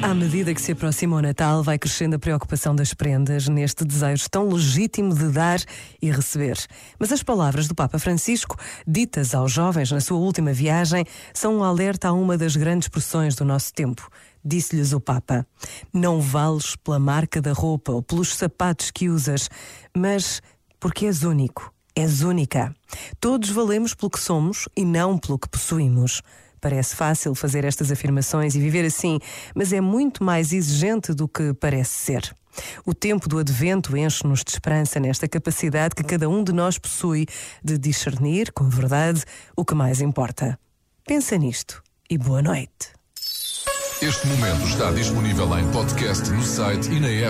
À medida que se aproxima o Natal, vai crescendo a preocupação das prendas neste desejo tão legítimo de dar e receber. Mas as palavras do Papa Francisco, ditas aos jovens na sua última viagem, são um alerta a uma das grandes pressões do nosso tempo. Disse-lhes o Papa: Não vales pela marca da roupa ou pelos sapatos que usas, mas porque és único, és única. Todos valemos pelo que somos e não pelo que possuímos. Parece fácil fazer estas afirmações e viver assim, mas é muito mais exigente do que parece ser. O tempo do advento enche-nos de esperança nesta capacidade que cada um de nós possui de discernir com verdade o que mais importa. Pensa nisto e boa noite. Este momento está disponível em podcast no site e na app.